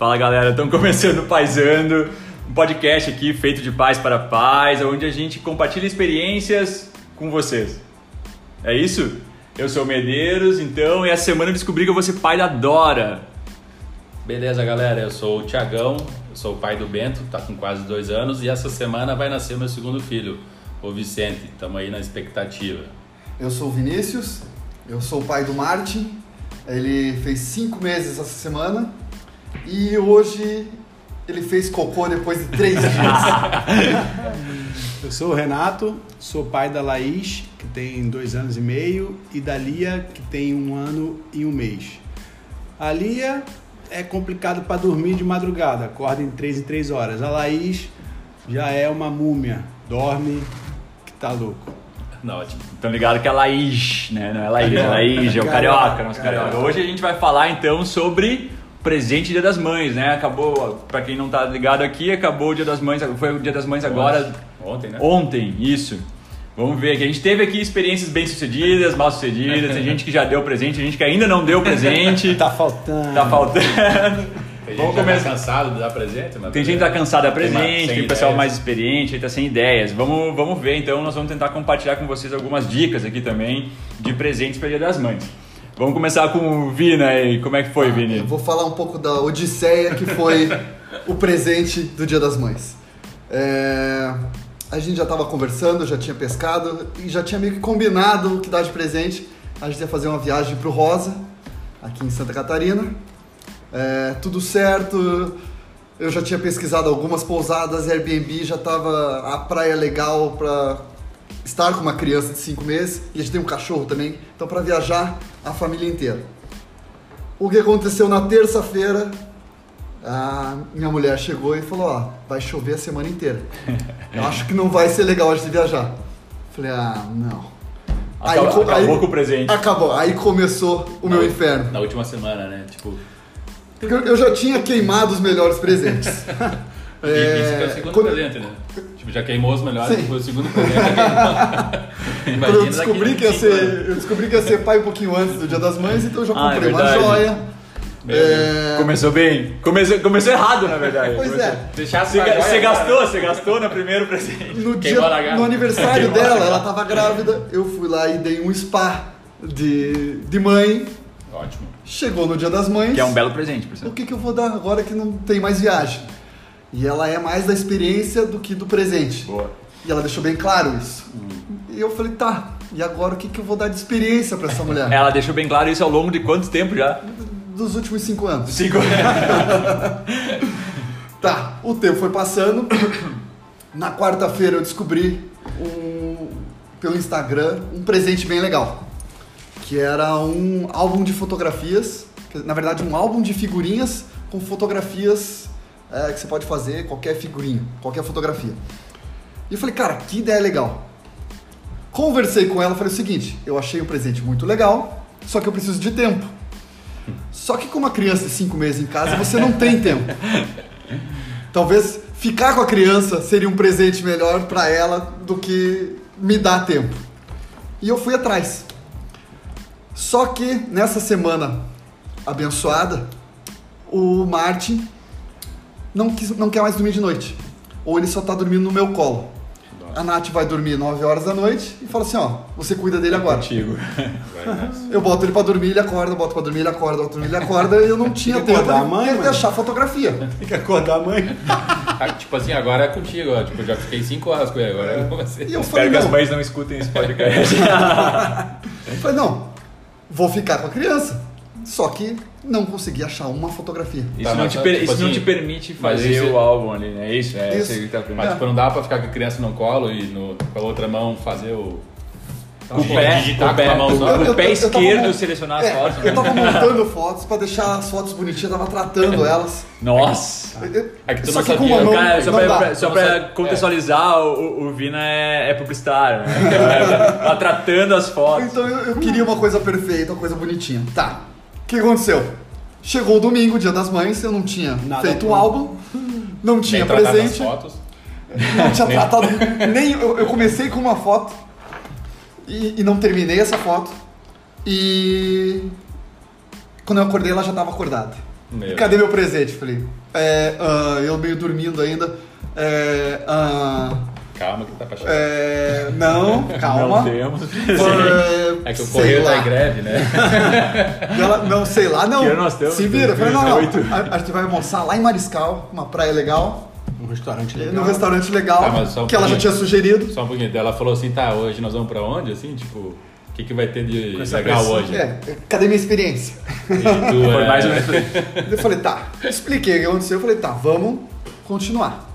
Fala galera, estamos começando o Paisando, um podcast aqui feito de paz para paz, onde a gente compartilha experiências com vocês. É isso? Eu sou o Medeiros, então, e essa semana eu descobri que eu vou ser pai da Dora. Beleza, galera, eu sou o Tiagão, eu sou o pai do Bento, tá com quase dois anos, e essa semana vai nascer meu segundo filho, o Vicente. Estamos aí na expectativa. Eu sou o Vinícius, eu sou o pai do Martin, ele fez cinco meses essa semana e hoje ele fez cocô depois de três dias. Eu sou o Renato, sou pai da Laís, que tem dois anos e meio, e da Lia, que tem um ano e um mês. A Lia é complicado para dormir de madrugada, acorda em três em três horas. A Laís já é uma múmia, dorme que tá louco. Não, ótimo. Então ligado que é Laís, né? Não é Laís, é Laís, é o carioca, nosso carioca. Hoje a gente vai falar então sobre presente Dia das Mães, né? Acabou, para quem não tá ligado aqui, acabou o Dia das Mães, foi o Dia das Mães agora. Ontem, né? Ontem, isso. Vamos ver aqui. A gente teve aqui experiências bem sucedidas, mal sucedidas, tem gente que já deu presente, tem gente que ainda não deu presente. Tá faltando. Tá faltando. Tem Vamos gente que começar. tá cansado de dar presente, mas Tem gente que tá cansada da Tem ma- presente, sem tem pessoal mais experiente, aí tá sem ideias. Vamos, vamos ver então, nós vamos tentar compartilhar com vocês algumas dicas aqui também de presentes para Dia das Mães. Vamos começar com o Vina aí. Como é que foi, Vini? Eu vou falar um pouco da odisseia que foi o presente do Dia das Mães. É, A gente já estava conversando, já tinha pescado e já tinha meio que combinado o que dar de presente. A gente ia fazer uma viagem pro Rosa, aqui em Santa Catarina. É, tudo certo. Eu já tinha pesquisado algumas pousadas, Airbnb, já tava a praia legal para estar com uma criança de 5 meses e a gente tem um cachorro também, então para viajar a família inteira. O que aconteceu na terça-feira? A minha mulher chegou e falou: Ó, vai chover a semana inteira. Eu acho que não vai ser legal a gente viajar. Falei: Ah, não. Acabou, co- acabou com o presente. Acabou. Aí começou o meu inferno. Na última semana, né? Tipo, eu eu já tinha queimado os melhores presentes. que é o segundo quando- presente, né? Tipo, já queimou os melhores, Sim. foi o segundo Quando eu descobri, que ia 25 anos. ser, eu descobri que ia ser pai um pouquinho antes do Dia das Mães, então eu já Ah, é comprei uma verdade. joia. É, Começou bem. Começou, começou errado, na verdade. Pois Começou- é. Deixasse Você, você gastou, você gastou no primeiro presente. no, dia, no aniversário dela, ela tava grávida, eu fui lá e dei um spa de, de mãe. Ótimo. Chegou no Dia das Mães. Que é um belo presente, por O sinal. que, que eu vou dar agora que não tem mais viagem? E ela é mais da experiência do que do presente. Boa. E ela deixou bem claro isso. E eu falei, tá, e agora o que, que eu vou dar de experiência pra essa mulher? Ela deixou bem claro isso ao longo de quanto tempo já? Dos últimos cinco anos. Cinco. Tá, o tempo foi passando. Na quarta-feira eu descobri um, pelo Instagram um presente bem legal. Que era um álbum de fotografias. Na verdade, um álbum de figurinhas com fotografias é, que você pode fazer, qualquer figurinha, qualquer fotografia. E eu falei, cara, que ideia legal. Conversei com ela, falei o seguinte: eu achei um presente muito legal, só que eu preciso de tempo. Só que com uma criança de 5 meses em casa, você não tem tempo. Talvez ficar com a criança seria um presente melhor para ela do que me dar tempo. E eu fui atrás. Só que nessa semana abençoada, o Martin não, quis- não quer mais dormir de noite. Ou ele só tá dormindo no meu colo. A Nath vai dormir 9 horas da noite e fala assim: ó, você cuida dele agora. Contigo. Eu boto ele pra dormir, ele acorda, boto pra dormir, ele acorda, boto pra dormir, ele acorda, e eu não tinha Tem que tempo acordar a de, mãe, de achar fotografia. Tem que acordar a mãe. Ah, Tipo assim, agora é contigo, ó. Tipo, já fiquei 5 horas com ele, agora é com você. E eu falei, Espero que as não, mães não escutem esse podcast. eu falei, não, vou ficar com a criança. Só que não consegui achar uma fotografia. Isso, Tá, não, te, per- tipo isso não assim, te permite mas fazer isso- o álbum ali, né? É isso? É Isso. que tá Mas permitindo. tipo, não dá pra ficar com a criança no colo e no, com a outra mão fazer o. O pé, digitar o pé, mão o eu esquerdo selecionar as É, fotos. eu né? tava montando fotos pra deixar as fotos bonitinhas, tava tratando elas. Nossa! Eu- É que tu Só não que com sabia, mão Cara, só não pra, dá. só não pra contextualizar, o, o Vina é, é publicitário, né? Tá tratando as fotos. Então eu, eu queria uma coisa perfeita, uma coisa bonitinha. Tá. O que aconteceu? Chegou o domingo, dia das mães, eu não tinha Nada feito o pronto. álbum, não tinha Nem presente, fotos. não tinha tratado nem. Eu, eu comecei com uma foto e, e não terminei essa foto. E quando eu acordei, ela já estava acordada. Meu. Cadê meu presente? Falei, é, ah, eu meio dormindo ainda. É, ah, Calma que tá pra chegar. é, não, calma. Não temos. É que o correio tá lá. em greve, né? Ela, não, sei lá, não. Que nós estamos? Se vira. Falei, não, não. 2018. A, a gente vai almoçar lá em Mariscal, uma praia legal, Um restaurante legal. num restaurante legal, Tá, mas só um que ela já tinha sugerido. Só um pouquinho. Ela falou assim, tá, hoje nós vamos pra onde? Assim, tipo, o que, que vai ter de legal hoje? É, cadê minha experiência? E tu, Foi é, mais ou menos. Eu falei, tá, expliquei o que aconteceu. Eu falei, tá, vamos continuar.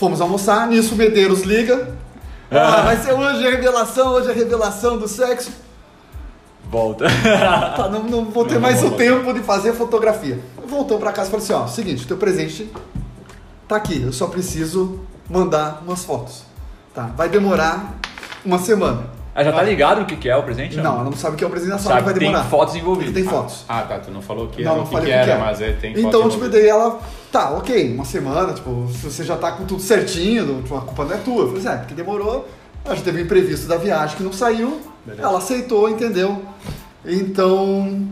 Fomos almoçar, nisso o Medeiros liga. Ah, vai ser hoje a revelação, hoje a revelação do sexo. Volta. Tá, não, não vou ter Não, mais não o tempo de fazer fotografia. Voltou pra casa e falou assim, ó, seguinte, teu presente tá aqui, eu só preciso mandar umas fotos. Tá, vai demorar uma semana. Ah, já tá ligado o que que é o presente? Não, ela não sabe o que é o presente, ela sabe, Sabe que vai que tem demorar. fotos envolvidas. Tem fotos. Ah, tá, tu não falou que Não, era não o que, que que era, era. mas é, tem Então, tipo, daí ela, tá, ok, uma semana, tipo, se você já tá com tudo certinho, tipo, a culpa não é tua. Eu falei assim, é, porque demorou, a gente teve um imprevisto da viagem que não saiu, Beleza. ela aceitou, entendeu? Então,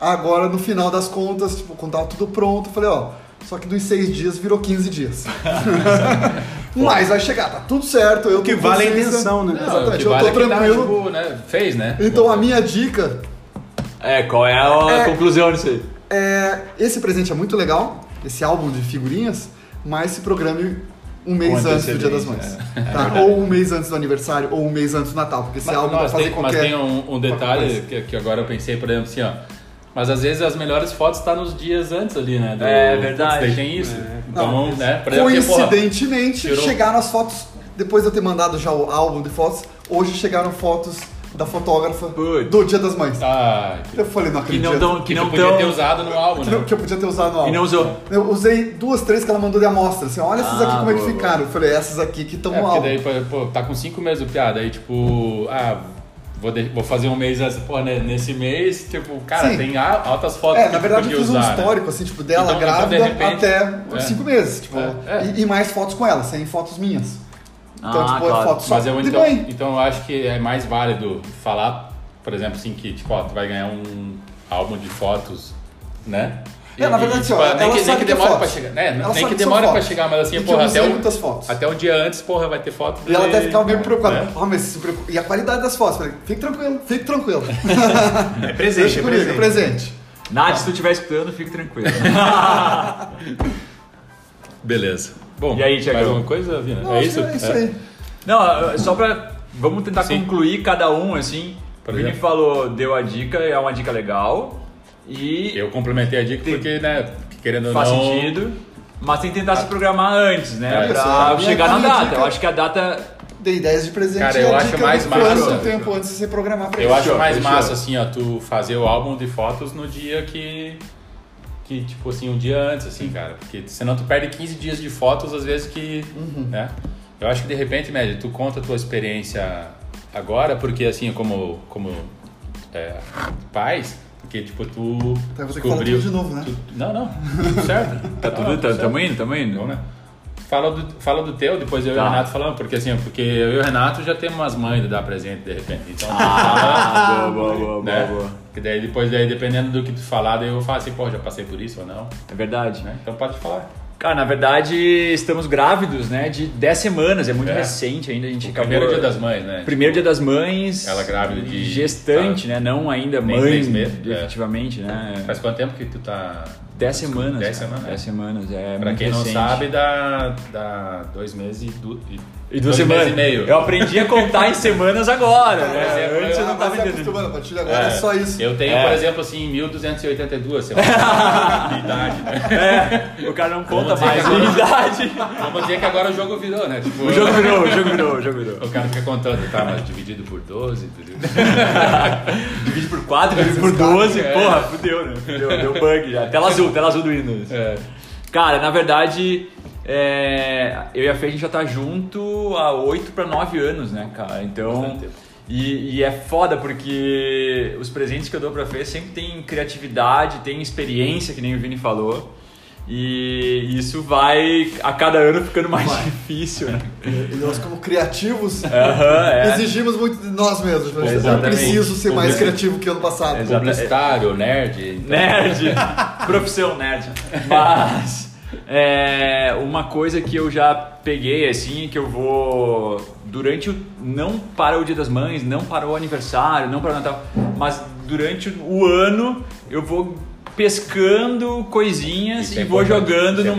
agora no final das contas, tipo, quando tava tudo pronto, eu falei, ó, só que dos seis dias virou 15 dias. Mas vai chegar, tá tudo certo, eu O que vale é a intenção, né? Não, Exatamente, que eu vale tô é que tranquilo. tipo, né, fez, né? Então a minha dica É, qual é a É. conclusão disso aí? É, esse presente é muito legal, esse álbum de figurinhas, mas se programe um mês antes do Dia das Mães. Tá? Ou um mês antes do aniversário, ou um mês antes do Natal, porque esse Mas, álbum mas vai fazer tem, qualquer... mas tem um, um detalhe que, que agora eu pensei, por exemplo, assim, ó. Mas às vezes as melhores fotos estão nos dias antes ali, né? do- É verdade. Putz, tem isso. Então, Não, né? Por exemplo, porque, porra, Coincidentemente, chegaram as fotos, depois de eu ter mandado já o álbum de fotos, hoje chegaram fotos da fotógrafa Putz. do Dia das Mães. Ah, que, Eu falei, não Que acredito. não tão, que que não podia tão, ter usado no álbum, Que, né? que eu podia ter usado no álbum. e não usou. Eu usei duas, três que ela mandou de amostra. Assim, olha essas Ah, aqui como é que boa, ficaram. Eu falei, essas aqui que estão É, no álbum. daí, pô, tá com cinco meses o piada, aí tipo, ah, vou, de- vou fazer um mês pô, né, nesse mês, tipo, cara, Sim. tem altas fotos É, que na verdade eu fiz um usar, né? histórico, assim, tipo, dela Então- então, grávida de repente- até é. cinco meses, tipo, É, é. E, e mais fotos com ela, sem fotos minhas. Então, Ah, tipo, claro. é foto só Mas eu de então, mãe. então eu acho que é mais válido falar, por exemplo, assim, que tipo, ó, tu vai ganhar um álbum de fotos, né? É, na verdade, assim, ó, nem ela que, nem que que é demora pra chegar. Né? Ela nem sabe que que demora pra chegar, mas assim, E que porra, até um, muitas fotos. até um dia antes, porra, vai ter foto. E ela de- deve ficar meio preocupada. né? Ah, mas se preocupa. E a qualidade das fotos? Falei, fique tranquilo, fique tranquilo. É presente, Deixa é comigo, presente. presente. Nath, se tu estiver escutando, fique tranquilo. Beleza. Bom, E aí, Thiagão? mais alguma coisa, Vina? Não, é acho isso? que É isso aí. Não, só pra. Vamos tentar Sim. concluir cada um, assim. Por o Vini falou, deu a dica, é uma dica legal. E Eu complementei a dica Tem- porque, né, querendo ou faz não... sentido. Mas tem que tentar se programar antes, né? É, pra a chegar a na data. dica- Eu acho que a data. Dei ideias de presente Cara, eu a acho mais massa. tempo antes de você programar pra Eu isso. acho mais massa, assim, ó, tu fazer o álbum de fotos no dia que. Que, tipo assim, um dia antes, assim, cara. Porque senão tu perde 15 dias de fotos, às vezes que. Uhum. Né? Eu acho que de repente, médio, tu conta a tua experiência agora, porque assim, como. como é, pais, porque tipo, tu. Que falar descobriu. tudo de novo, né? tu- não, não. Tudo certo. Tá Não, tudo. tá- tamo indo, tamo indo. Bom, né? Fala do, fala do teu, depois eu e Tá. o Renato falando, porque assim, porque eu e o Renato já temos umas mães de dar presente de repente. Então, Ah, boa, boa, boa, né? boa, boa. Que daí depois, daí, dependendo do que tu falar, daí eu falo assim, pô, já passei por isso ou não, É verdade. né? Então pode falar. Cara, na verdade, estamos grávidos, né? De 10 semanas, é muito É. recente ainda. A gente O acabou. primeiro dia das mães, né? Primeiro dia das mães. Ela grávida de- Gestante, tá. né? Não ainda mãe, meses, é. efetivamente, né? Faz quanto tempo que tu tá... 10 semanas. Dez cara. semanas, né? 10 semanas, é Pra quem não recente. sabe, dá, dá dois meses e, du, e, duas semanas. e meio. Eu aprendi a contar em semanas agora, né? exemplo, Antes eu não tava é entendendo. a partir de agora é, só isso. Eu tenho, É. por exemplo, assim, 1282 semanas de idade, né? É, o cara não conta mais agora- idade. Vamos dizer que agora o jogo virou, né? Tipo, O jogo virou, o jogo virou, o jogo virou. O cara fica contando, tá, mas dividido por 12, dividido... Divide por 4, divide por 12, É. porra, fudeu, né? Fudeu, deu bug já. Tela azul, tela azul do Windows. É. Cara, na verdade, é, eu e a Fê a gente já tá junto há 8 para 9 anos, né, cara? Então. E, e é foda porque os presentes que eu dou pra Fê sempre tem criatividade, tem experiência, que nem o Vini falou. E isso vai a cada ano ficando mais Vai. difícil, né? E nós, como criativos, é. exigimos muito de nós mesmos. Mas eu preciso ser mais criativo que ano passado. Publicitário, nerd. então- Nerd, profissão nerd. Mas é, uma coisa que eu já peguei assim, que eu vou durante o não para o Dia das Mães, não para o aniversário, não para o Natal, mas durante o ano eu vou pescando coisinhas Isso é e vou importante, jogando isso é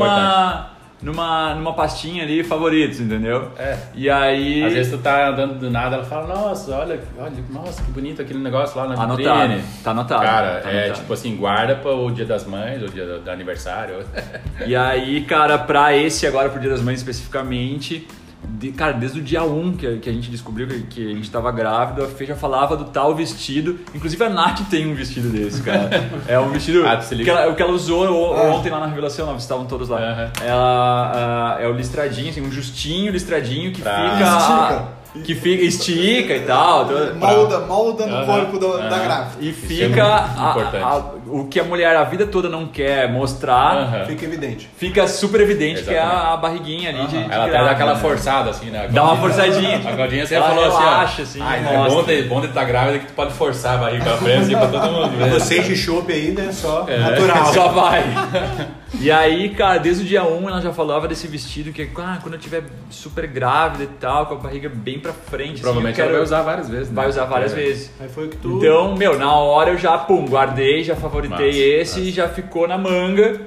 numa numa pastinha ali favoritos, entendeu? É. E aí Às vezes tu tá andando do nada, ela fala, nossa, olha, olha, nossa, que bonito aquele negócio lá na Anotado, vitrine. tá anotado, Cara, tá é anotado. tipo assim, guarda para o dia das mães, o dia do, do aniversário. E aí, cara, pra esse agora, pro Dia das Mães especificamente, de- cara, desde o dia 1 que, a- que a gente descobriu que, que a gente tava grávida, a Fê já falava do tal vestido. Inclusive a Nath tem um vestido desse, cara. É um vestido Ah, que ela, o que ela usou Ah. ontem lá na revelação, nós estavam todos lá. Aham. Ela ah, é o listradinho, assim, um justinho listradinho que Pra- fica. Estica. Que fica, estica e tal. todo- Molda, molda no Aham, corpo da, da aham. grávida. E Isso fica é muito a- importante. a- o que a mulher a vida toda não quer mostrar. Fica evidente. fica super evidente que é Exatamente. a, a barriguinha ali de, de Ela dá aquela né? forçada, assim, né? Dá uma forçadinha. A Claudinha sempre Ela falou assim, relaxa, ó, assim, "Ai, é mostra." bom ter, bom ter tá grávida que tu pode forçar a barriga pra frente, assim, pra todo mundo ver. Vocês de chopp ainda é só natural. Só vai. E aí, cara, desde o dia 1 ela já falava desse vestido que ah, quando eu tiver super grávida e tal, com a barriga bem pra frente, assim, Provavelmente ela quero... vai usar várias vezes, né? Vai usar várias É. vezes. Aí foi o que tu. Então, meu, na hora eu já, pum, guardei, já favoritei Massa, esse massa. e já ficou na manga,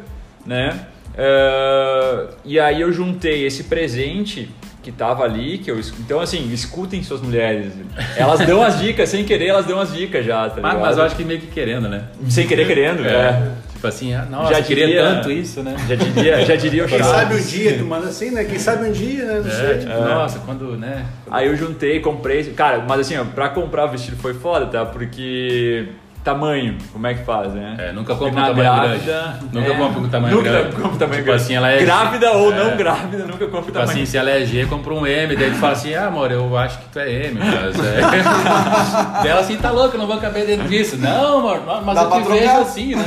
né? Eh, e aí eu juntei esse presente que tava ali, que eu... Então, assim, escutem suas mulheres. Elas dão as dicas, sem querer, elas dão as dicas já, tá Mas, mas eu acho que meio que querendo, né? Sem querer, querendo, é. Tipo assim, ah, nossa, Já já queria diria- tanto isso, né? Já diria, já diria o Quem Chaves. sabe um dia, tu manda assim, né? Quem sabe um dia, né? Não É, sei. tipo, nossa, quando, né? Aí eu juntei, comprei. Cara, mas assim, ó, pra comprar o vestido foi foda, tá? Porque. Tamanho, como é que faz, né? É, nunca compra um tamanho grávida, grande. Nunca compra um tamanho nunca grande. compra um tamanho Tipo grande. assim, ela é- Grávida ou É. não grávida, nunca compra um Tipo tamanho assim, se ela é G, compra um M, daí tu fala assim, ah, amor, eu acho que tu é M, mas é... daí ela assim, tá louca, não vou caber dentro disso. Não, amor, mas Dá eu te trocar. vejo assim, né?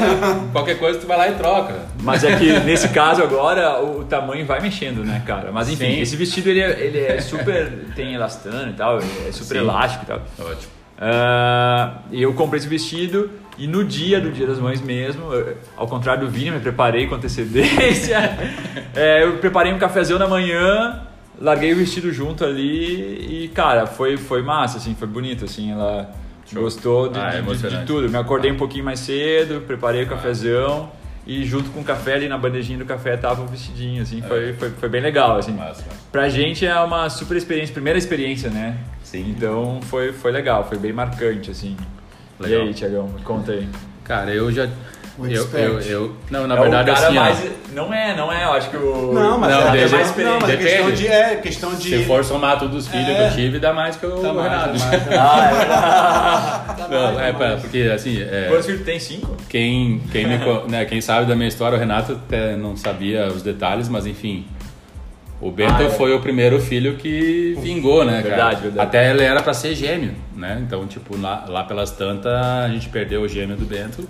Qualquer coisa tu vai lá e troca. Mas é que nesse caso agora o tamanho vai mexendo, né, cara? Mas enfim, Sim. esse vestido ele é, ele é super. tem elastano e tal, é super Sim. elástico e tal. Ótimo. Ah, E eu comprei esse vestido e no dia do Dia das Mães mesmo, eu- ao contrário do Vini, me preparei com antecedência. É, eu preparei um cafezão na manhã, larguei o vestido junto ali e, cara, foi, foi massa, assim, foi bonito, assim, ela Show. gostou de, Ah, é de- de- de tudo. Me acordei um pouquinho mais cedo, preparei o cafezão e junto com o café ali na bandejinha do café tava o vestidinho, assim, foi, foi, foi bem legal, assim. Massa. Pra gente é uma super experiência, primeira experiência, né? Sim. Então foi, foi legal, foi bem marcante, assim. Legal. E aí, Tiagão, me conta aí. Cara, eu já... Eu, eu, eu, não, na É o verdade, cara assim, ó, mais. Não é, não é, eu acho que o. Não, mas Não, é, deixa- mais, experiente. não, mas é questão Depende. de. É questão de. se for somar todos os filhos É. que eu tive, dá mais que o Tá mais, Renato. tá mais, tá Ah, é. Não, é, pra- porque assim, é, Quantos filhos tem? Cinco? Quem, quem, me né, quem sabe da minha história, o Renato até não sabia os detalhes, mas enfim. O Bento Ah, é. foi o primeiro filho que vingou, né, cara? Verdade, verdade. Até ele era pra ser gêmeo, né? Então, tipo, lá, lá pelas tantas, a gente perdeu o gêmeo do Bento.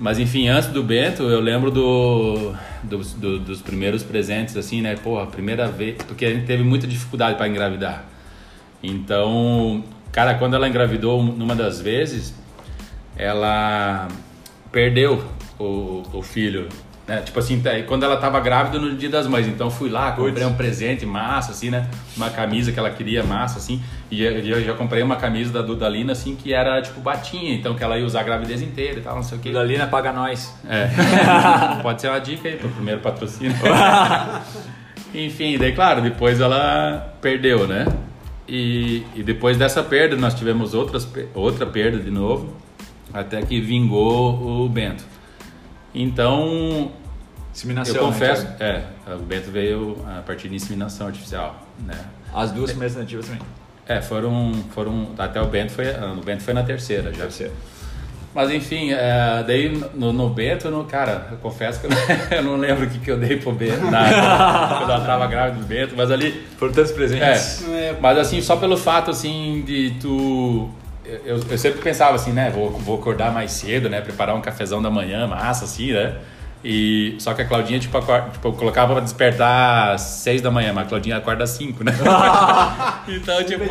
Mas enfim, antes do Bento, eu lembro do, dos- do- dos primeiros presentes, assim, né? Porra, primeira vez. Porque a gente teve muita dificuldade para engravidar. Então, cara, quando ela engravidou numa das vezes, ela perdeu o, o filho. Né? Tipo assim, tá- quando ela tava grávida no dia das mães. Então fui lá, comprei um presente massa, assim, né? Uma camisa que ela queria massa, assim. E eu, já comprei uma camisa da Dudalina, assim, que era tipo batinha. Então que ela ia usar a gravidez inteira e tal, não sei o quê. Dalina paga nós. É. Pode ser uma dica aí pro primeiro patrocínio. Enfim, daí claro, depois ela perdeu, né? E, e depois dessa perda nós tivemos outras, outra perda de novo, até que vingou o Bento. Então, Inseminação. eu né, confesso, Thiago? é, o Bento veio a partir de inseminação artificial, né? As duas primeiras nativas também. É, foram, foram até o Bento foi, ah, o Bento foi na terceira já. Ser. Mas enfim, é, daí no, no Bento, no, cara, eu confesso que eu não, eu não lembro o que, que eu dei pro Bento na, quando ela tava grávida do Bento, mas ali. Foram tantos presentes. É, mas assim, só pelo fato assim de tu. Eu, eu sempre pensava assim, né? Vou, vou acordar mais cedo, né? Preparar um cafezão da manhã, massa, assim, né? E, só que a Claudinha, tipo, acorda, tipo colocava pra despertar às 6 da manhã, mas a Claudinha acorda às 5, né? então, tipo,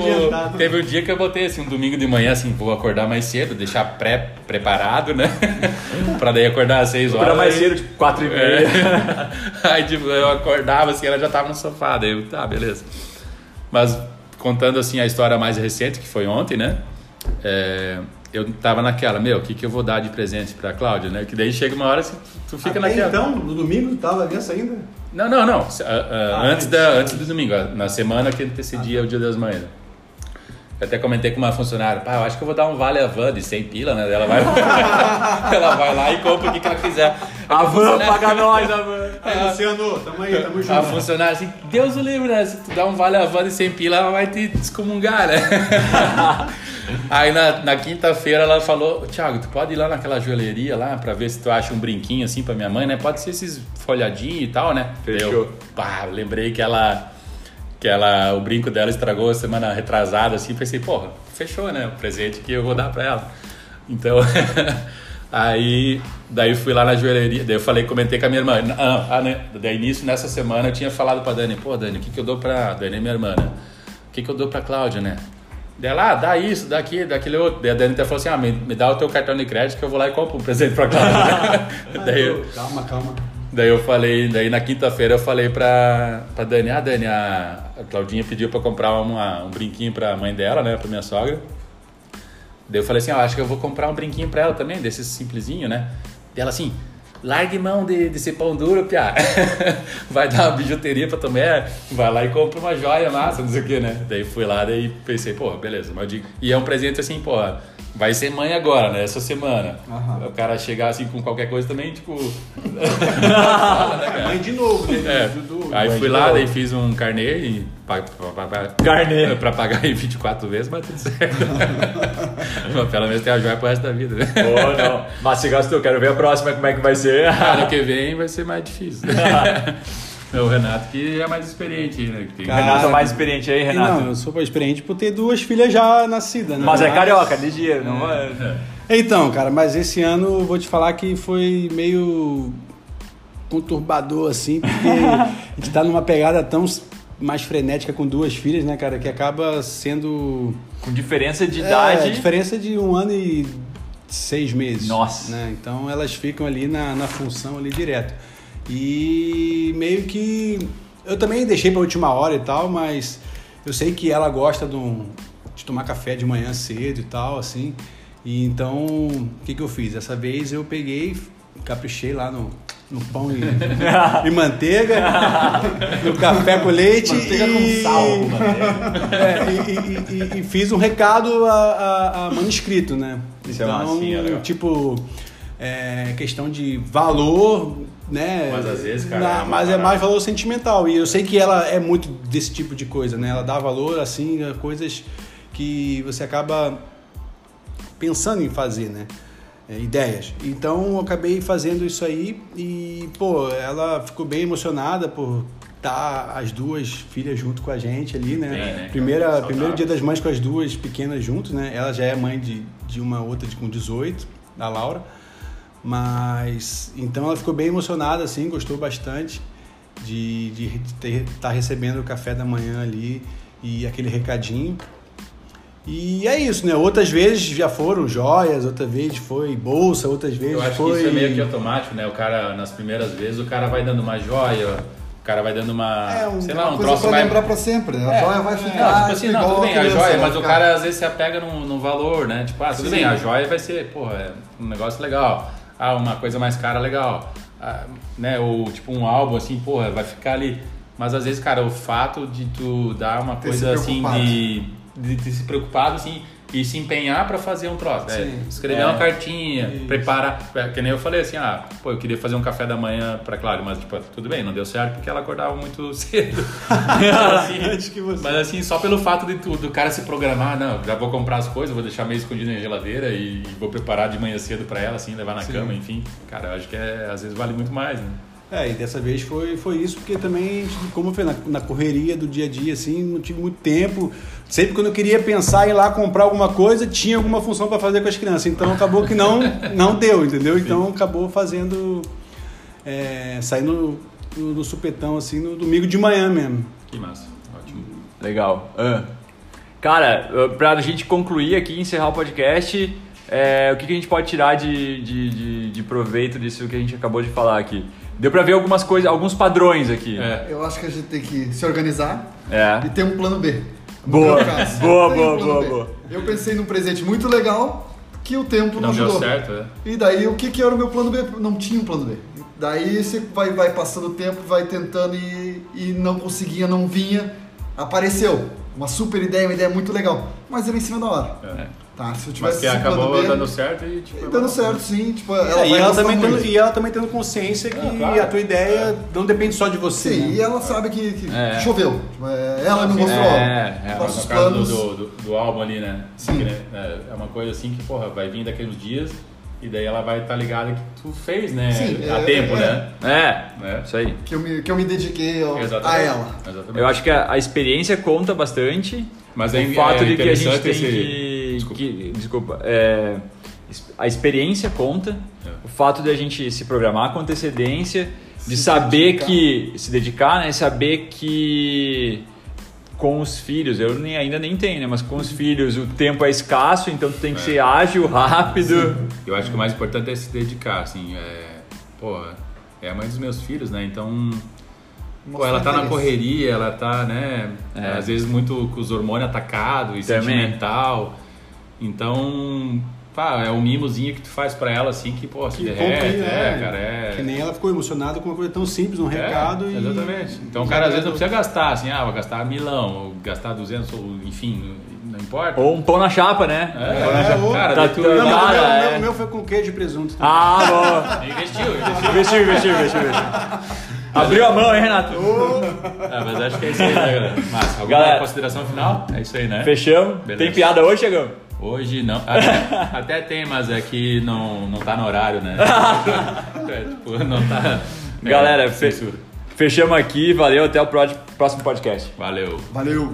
teve um dia que eu botei assim, um domingo de manhã, assim, vou acordar mais cedo, deixar pré-preparado, né? pra daí acordar às 6 horas. Acordar mais cedo, tipo 4 e meia. é. Aí, tipo, eu acordava assim, ela já tava no sofá. Daí eu, tá, beleza. Mas contando assim a história mais recente, que foi ontem, né? É, eu tava naquela, meu, o que, que eu vou dar de presente pra Cláudia, né? Que daí chega uma hora que tu fica Até naquela. então, no domingo, tava nessa ainda? Não, não, não. Ah, ah, Ah, antes, antes, da, antes. do domingo, ah, na semana que antecedia o Dia das Mães. Eu até comentei com uma funcionária, pá, eu acho que eu vou dar um vale a van de 100 pila, né? Ela vai, ela vai lá e compra o que, que ela quiser. A van paga nós, a van. Luciano, tamo aí, tamo A junto. funcionária assim, Deus o livre, né? Se tu dá um vale a van de 100 pila, ela vai te descomungar, né? Aí na, na quinta-feira ela falou, Thiago, tu pode ir lá naquela joalheria lá pra ver se tu acha um brinquinho assim pra minha mãe, né? Pode ser esses folhadinhos e tal, né? Fechou. Eu, pá, lembrei que ela, que ela, o brinco dela estragou semana retrasada, assim, pensei, porra, fechou, né? O presente que eu vou dar pra ela. Então, aí, daí fui lá na joalheria, daí eu falei, comentei com a minha irmã. Ah, ah, né? Daí início, nessa semana, eu tinha falado pra Dani, pô, Dani, o que que eu dou pra... Dani é minha irmã, né? O que que eu dou pra Cláudia, né? Daí ela, ah, dá isso, dá aquilo, dá aquele outro. Daí a Dani até falou assim, ah, me, me dá o teu cartão de crédito que eu vou lá e compro um presente pra Cláudia. daí, eu, Calma, calma. daí eu falei, daí na quinta-feira eu falei pra, pra Dani, ah, Dani, a, a Claudinha pediu pra comprar uma, um brinquinho pra mãe dela, né, pra minha sogra. Daí eu falei assim, ah, acho que eu vou comprar um brinquinho pra ela também, desses simplesinho, né? Daí ela assim, largue mão de, desse pão duro, piá. vai dar uma bijuteria pra mulher, vai lá e compra uma joia massa, não sei o que, né? Daí fui lá, daí pensei, porra, beleza, mas digo... E é um presente assim, porra, vai ser mãe agora, né? Essa semana. O cara chegar assim com qualquer coisa também, tipo... Mãe de novo, né? É, aí fui de lá, daí fiz um carnê e pa- pa- Carnê. pra pagar em 24 vezes, mas tudo certo. mas pelo menos tem a joia pro resto da vida, né? Pô, não. Mas se gastou, quero ver a próxima como é que vai ser. Ano que vem vai ser mais difícil. É o Renato que é mais experiente, né? Que tem- Cara, Renato é mais experiente aí, Renato. Não, eu sou experiente por ter duas filhas já nascidas, né? Mas é carioca, ligeiro, não é? Então, cara, mas esse ano eu vou te falar que foi meio conturbador, assim, porque a gente tá numa pegada tão mais frenética com duas filhas, né, cara, que acaba sendo. Com diferença de É, idade. diferença de um ano e seis meses. Nossa. Né? Então elas ficam ali na, na função ali direto. E meio que. Eu também deixei pra última hora e tal, mas eu sei que ela gosta de, um- de tomar café de manhã cedo e tal, assim. E então, o que, que eu fiz? Dessa vez eu peguei, caprichei lá no, no pão e, e manteiga, no café com leite Manteiga e, com sal, É, e, e- e- fiz um recado a, a- a manuscrito, né? Isso é então, massinha, legal. tipo, é, questão de valor, né? Mas às vezes, cara, Na- é mas é parada. mais valor sentimental. E eu sei que ela é muito desse tipo de coisa, né? Ela dá valor, assim, a coisas que você acaba pensando em fazer, né? É, ideias. Então eu acabei fazendo isso aí e, pô, ela ficou bem emocionada por estar as duas filhas junto com a gente ali, né? Bem, né? Primeira, primeiro dia das mães com as duas pequenas juntos, né? Ela já é mãe de, de uma outra de, com 18, da Laura. Mas então ela ficou bem emocionada, assim, gostou bastante de, de, estar recebendo o café da manhã ali e aquele recadinho. E é isso, né? Outras vezes já foram joias, outras vezes foi bolsa, outras vezes Eu acho foi. que isso é meio que automático, né? O cara, nas primeiras vezes, o cara vai dando uma joia, o cara vai dando uma. É, um, sei lá, um troço vai. lembrar pra sempre. né? A É, joia vai ficar. Não, tipo assim, não, tudo bem, a joia, mas o cara às vezes se apega num, num valor, né? Tipo, ah, tudo Sim. bem, a joia vai ser, porra, é um negócio legal. Ah, uma coisa mais cara, legal. Ah, né? Ou tipo um álbum, assim, porra, vai ficar ali. Mas às vezes, cara, o fato de tu dar uma coisa assim preocupado. De, de se preocupado, assim, e se empenhar pra fazer um troço. né? Sim. Escrever É. uma cartinha, Isso. preparar. é, Que nem eu falei assim, ah, pô, eu queria fazer um café da manhã pra Cláudia, mas tipo, tudo bem, não deu certo porque ela acordava muito cedo. Assim, mas assim, só pelo fato de tu, do cara se programar, não, já vou comprar as coisas, vou deixar meio escondido na geladeira e vou preparar de manhã cedo pra ela, assim, levar na Sim. cama, enfim. Cara, eu acho que é, às vezes vale muito mais, né? É, e dessa vez foi, foi isso, porque também, como foi na, na correria do dia a dia, assim, não tive muito tempo. Sempre quando eu queria pensar em ir lá comprar alguma coisa, tinha alguma função para fazer com as crianças. Então acabou que não, não deu, entendeu? Então acabou fazendo é, sair no, no, supetão, assim, no domingo de manhã mesmo. Que massa. Ótimo. Legal. Ah. Cara, ah, pra gente concluir aqui, encerrar o podcast, é, o que, que a gente pode tirar de, de, de, de proveito disso que a gente acabou de falar aqui? Deu pra ver algumas coisas, alguns padrões aqui. É. Eu acho que a gente tem que se organizar É. e ter um plano B. No Boa. caso. Boa, Tem um boa, boa, B. boa. Eu pensei num presente muito legal que o tempo não, Não deu ajudou. certo, é. E daí, o que, que era o meu plano B? Não tinha um plano B. Daí você vai, vai passando o tempo, vai tentando e, e não conseguia, não vinha. Apareceu. Uma super ideia, uma ideia muito legal. Mas era em cima da hora. É. Tá, se eu Mas tivesse que esse plano acabou B, dando certo e tipo. e dando certo, sim. Tipo, ela É, vai e, ela também muito. tendo, e ela também tendo consciência que Ah, claro. a tua ideia não depende só de você. Sim, né? e ela sabe que, que É. choveu. Tipo, é, Ela me mostrou. É, é, nossos No caso do, planos. do, do, do álbum ali, né? Sim. Que, né, É uma coisa assim que, porra, vai vir daqui uns dias e daí ela vai estar ligada que tu fez, né? Sim, a é, tempo, é. né? É, É. isso aí. Que eu me, que eu me dediquei ó, a ela. Exatamente. Eu acho que a, a experiência conta bastante. Mas é, o fato é de que a gente tem esse- que. Desculpa. que- desculpa. é, a experiência conta. É. O fato de a gente se programar com antecedência, de Se saber dedicar. que. se dedicar, né? Saber que. Com os filhos, eu nem, ainda nem tenho, né? Mas com os filhos o tempo é escasso, então tu tem que É. ser ágil, rápido. Eu acho que o mais importante é se dedicar, assim. É, pô, é a mãe dos meus filhos, né? Então. Pô, ela tá na correria, ela tá, né? É. Às vezes muito com os hormônios atacados e Também. sentimental. Então, pá, é um mimozinho que tu faz pra ela, assim, que, pô, se Que derrete. compre, é, é. cara, é. Que nem ela ficou emocionada com uma coisa tão simples, um É, recado e... Exatamente. Então o cara às vezes não precisa gastar, assim, ah, vou gastar milão, ou gastar 200, ou enfim, não importa. Ou um pão na chapa, né? É, Pão na chapa. ou- cara, Tá tu- tudo- Não, o Cara, meu, o é. meu- o meu foi com queijo e presunto. Ah, boa. Investiu, investiu. Investiu, investiu, investiu, investiu. Abriu a mão, hein, Renato? É, mas acho que é isso aí, né, galera? Mas, alguma Galera. consideração final? É isso aí, né? Fechamos. Beleza. Tem piada hoje, Chegão? Hoje não. Até, até tem, mas é que não, não tá no horário, né? é, tipo, não tá. é, Galera, fe- censura. fechamos aqui. Valeu, até o pró- próximo podcast. Valeu. Valeu.